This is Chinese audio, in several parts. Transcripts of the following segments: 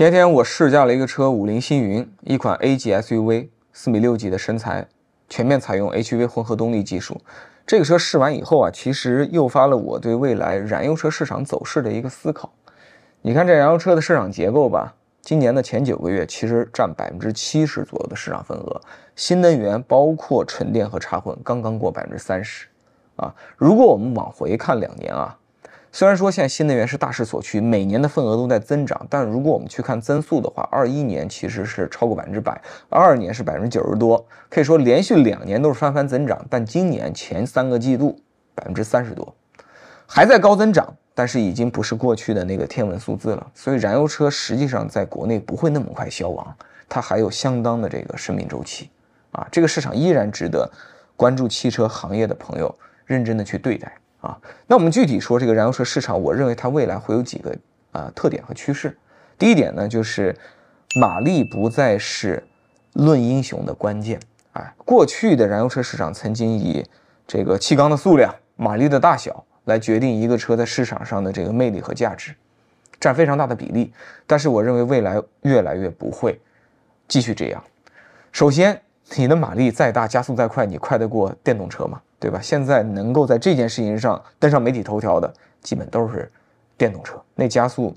前天我试驾了一个车，五菱星云，一款 A 级 SUV，四米六几的身材，全面采用 HV 混合动力技术。这个车试完以后啊，其实诱发了我对未来燃油车市场走势的一个思考。你看这燃油车的市场结构吧，今年的前九个月其实占百分之七十左右的市场份额，新能源包括纯电和插混刚刚过百分之三十。啊，如果我们往回看两年啊。虽然说现在新能源是大势所趋，每年的份额都在增长，但如果我们去看增速的话，二一年其实是超过百分之百，二二年是百分之九十多，可以说连续两年都是翻番增长。但今年前三个季度百分之三十多，还在高增长，但是已经不是过去的那个天文数字了。所以燃油车实际上在国内不会那么快消亡，它还有相当的这个生命周期啊，这个市场依然值得关注汽车行业的朋友认真的去对待。啊，那我们具体说这个燃油车市场，我认为它未来会有几个啊特点和趋势。第一点呢，就是马力不再是论英雄的关键。哎，过去的燃油车市场曾经以这个气缸的数量、马力的大小来决定一个车在市场上的这个魅力和价值，占非常大的比例。但是我认为未来越来越不会继续这样。首先，你的马力再大，加速再快，你快得过电动车吗？对吧？现在能够在这件事情上登上媒体头条的，基本都是电动车，那加速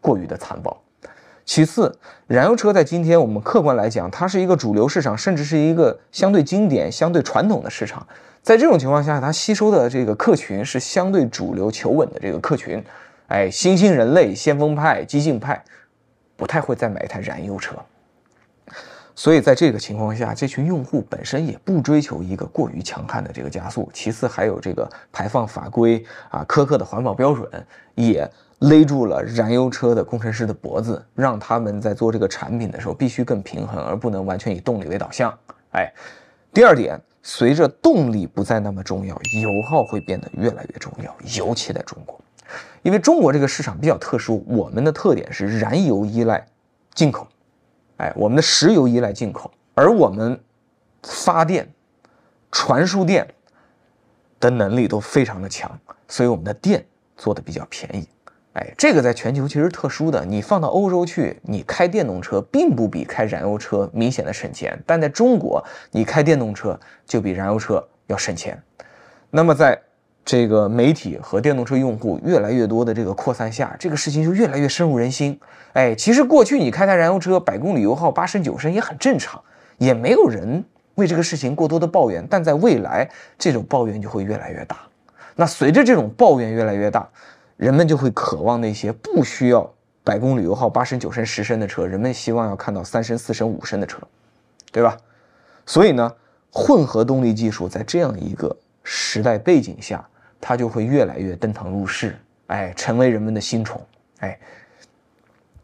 过于的残暴。其次，燃油车在今天我们客观来讲，它是一个主流市场，甚至是一个相对经典、相对传统的市场。在这种情况下，它吸收的这个客群是相对主流、求稳的这个客群。哎，新兴人类、先锋派、激进派，不太会再买一台燃油车。所以在这个情况下，这群用户本身也不追求一个过于强悍的这个加速，其次还有这个排放法规啊苛刻的环保标准，也勒住了燃油车的工程师的脖子，让他们在做这个产品的时候必须更平衡，而不能完全以动力为导向。哎，第二点，随着动力不再那么重要，油耗会变得越来越重要，尤其在中国，因为中国这个市场比较特殊，我们的特点是燃油依赖进口。哎，我们的石油依赖进口，而我们发电、传输电的能力都非常的强，所以我们的电做的比较便宜。哎，这个在全球其实特殊的，你放到欧洲去，你开电动车并不比开燃油车明显的省钱，但在中国，你开电动车就比燃油车要省钱。那么在这个媒体和电动车用户越来越多的这个扩散下，这个事情就越来越深入人心。哎，其实过去你开台燃油车，百公里油耗八升九升也很正常，也没有人为这个事情过多的抱怨。但在未来，这种抱怨就会越来越大。那随着这种抱怨越来越大，人们就会渴望那些不需要百公里油耗八升九升十升的车，人们希望要看到三升四升五升的车，对吧？所以呢，混合动力技术在这样一个时代背景下。它就会越来越登堂入室，哎，成为人们的新宠，哎。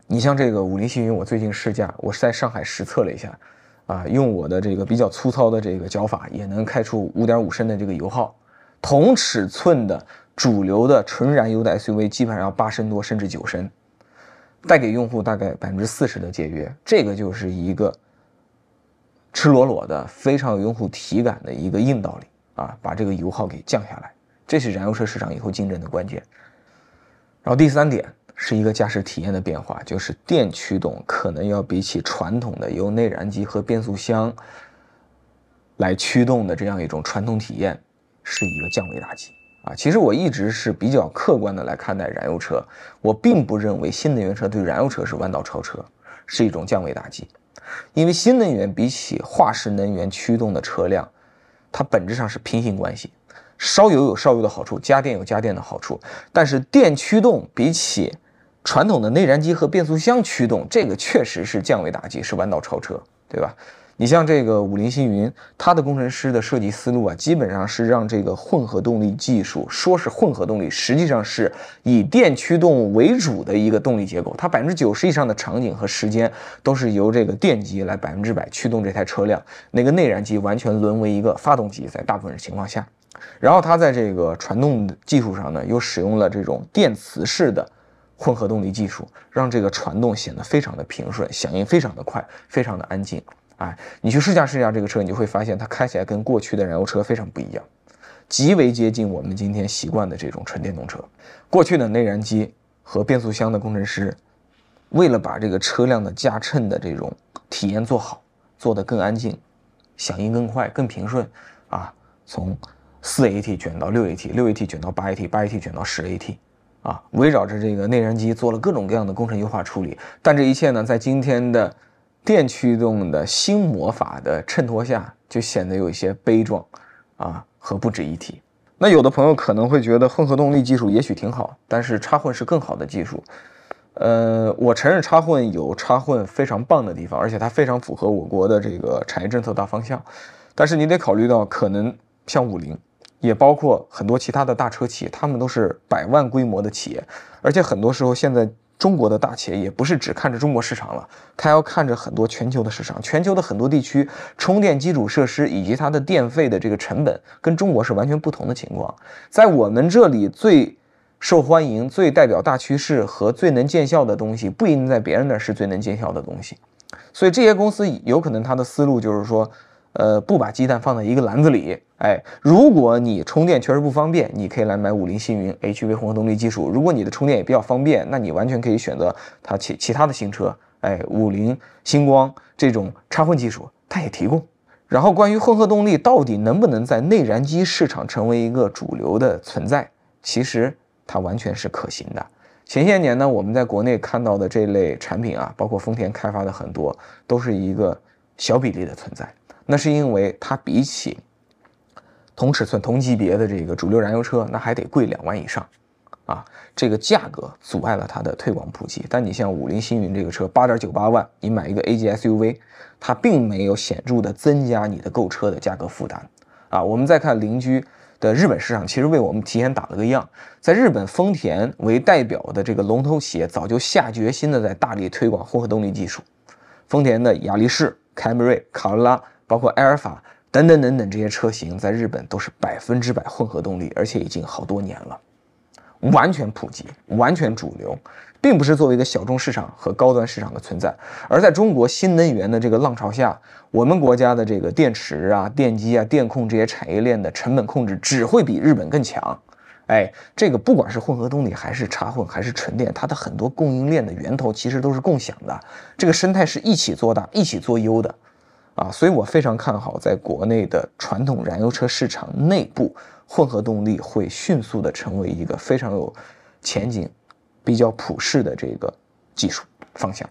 你像这个五菱星云，我最近试驾，我是在上海实测了一下，啊，用我的这个比较粗糙的这个脚法，也能开出五点五升的这个油耗。同尺寸的主流的纯燃油的 SUV，基本上要八升多甚至九升，带给用户大概百分之四十的节约。这个就是一个赤裸裸的、非常有用户体感的一个硬道理啊，把这个油耗给降下来。这是燃油车市场以后竞争的关键。然后第三点是一个驾驶体验的变化，就是电驱动可能要比起传统的由内燃机和变速箱来驱动的这样一种传统体验是一个降维打击啊！其实我一直是比较客观的来看待燃油车，我并不认为新能源车对燃油车是弯道超车，是一种降维打击，因为新能源比起化石能源驱动的车辆，它本质上是平行关系。烧油有烧油的好处，家电有家电的好处，但是电驱动比起传统的内燃机和变速箱驱动，这个确实是降维打击，是弯道超车，对吧？你像这个五菱星云，它的工程师的设计思路啊，基本上是让这个混合动力技术，说是混合动力，实际上是以电驱动为主的一个动力结构，它百分之九十以上的场景和时间都是由这个电机来百分之百驱动这台车辆，那个内燃机完全沦为一个发动机，在大部分情况下。然后它在这个传动技术上呢，又使用了这种电磁式的混合动力技术，让这个传动显得非常的平顺，响应非常的快，非常的安静。哎，你去试驾试驾这个车，你就会发现它开起来跟过去的燃油车非常不一样，极为接近我们今天习惯的这种纯电动车。过去的内燃机和变速箱的工程师为了把这个车辆的驾乘的这种体验做好，做得更安静，响应更快、更平顺，啊，从四 AT 卷到六 AT，六 AT 卷到八 AT，八 AT 卷到十 AT，啊，围绕着这个内燃机做了各种各样的工程优化处理。但这一切呢，在今天的电驱动的新魔法的衬托下，就显得有一些悲壮，啊，和不值一提。那有的朋友可能会觉得混合动力技术也许挺好，但是插混是更好的技术。呃，我承认插混有插混非常棒的地方，而且它非常符合我国的这个产业政策大方向。但是你得考虑到，可能像五菱，也包括很多其他的大车企，他们都是百万规模的企业，而且很多时候现在。中国的大企业也不是只看着中国市场了，它要看着很多全球的市场。全球的很多地区充电基础设施以及它的电费的这个成本跟中国是完全不同的情况。在我们这里最受欢迎、最代表大趋势和最能见效的东西，不一定在别人那儿是最能见效的东西。所以这些公司有可能它的思路就是说。呃，不把鸡蛋放在一个篮子里。哎，如果你充电确实不方便，你可以来买五菱星云 HV 混合动力技术。如果你的充电也比较方便，那你完全可以选择它其其他的新车。哎，五菱星光这种插混技术，它也提供。然后，关于混合动力到底能不能在内燃机市场成为一个主流的存在，其实它完全是可行的。前些年呢，我们在国内看到的这类产品啊，包括丰田开发的很多，都是一个小比例的存在。那是因为它比起同尺寸、同级别的这个主流燃油车，那还得贵两万以上，啊，这个价格阻碍了它的推广普及。但你像五菱星云这个车，八点九八万，你买一个 A G S U V，它并没有显著的增加你的购车的价格负担，啊，我们再看邻居的日本市场，其实为我们提前打了个样，在日本，丰田为代表的这个龙头企业早就下决心的在大力推广混合动力技术，丰田的雅力士、凯美瑞、卡罗拉。包括埃尔法等等等等这些车型，在日本都是百分之百混合动力，而且已经好多年了，完全普及，完全主流，并不是作为一个小众市场和高端市场的存在。而在中国新能源的这个浪潮下，我们国家的这个电池啊、电机啊、电控这些产业链的成本控制只会比日本更强。哎，这个不管是混合动力还是插混还是纯电，它的很多供应链的源头其实都是共享的，这个生态是一起做大、一起做优的。啊，所以我非常看好，在国内的传统燃油车市场内部，混合动力会迅速的成为一个非常有前景、比较普适的这个技术方向。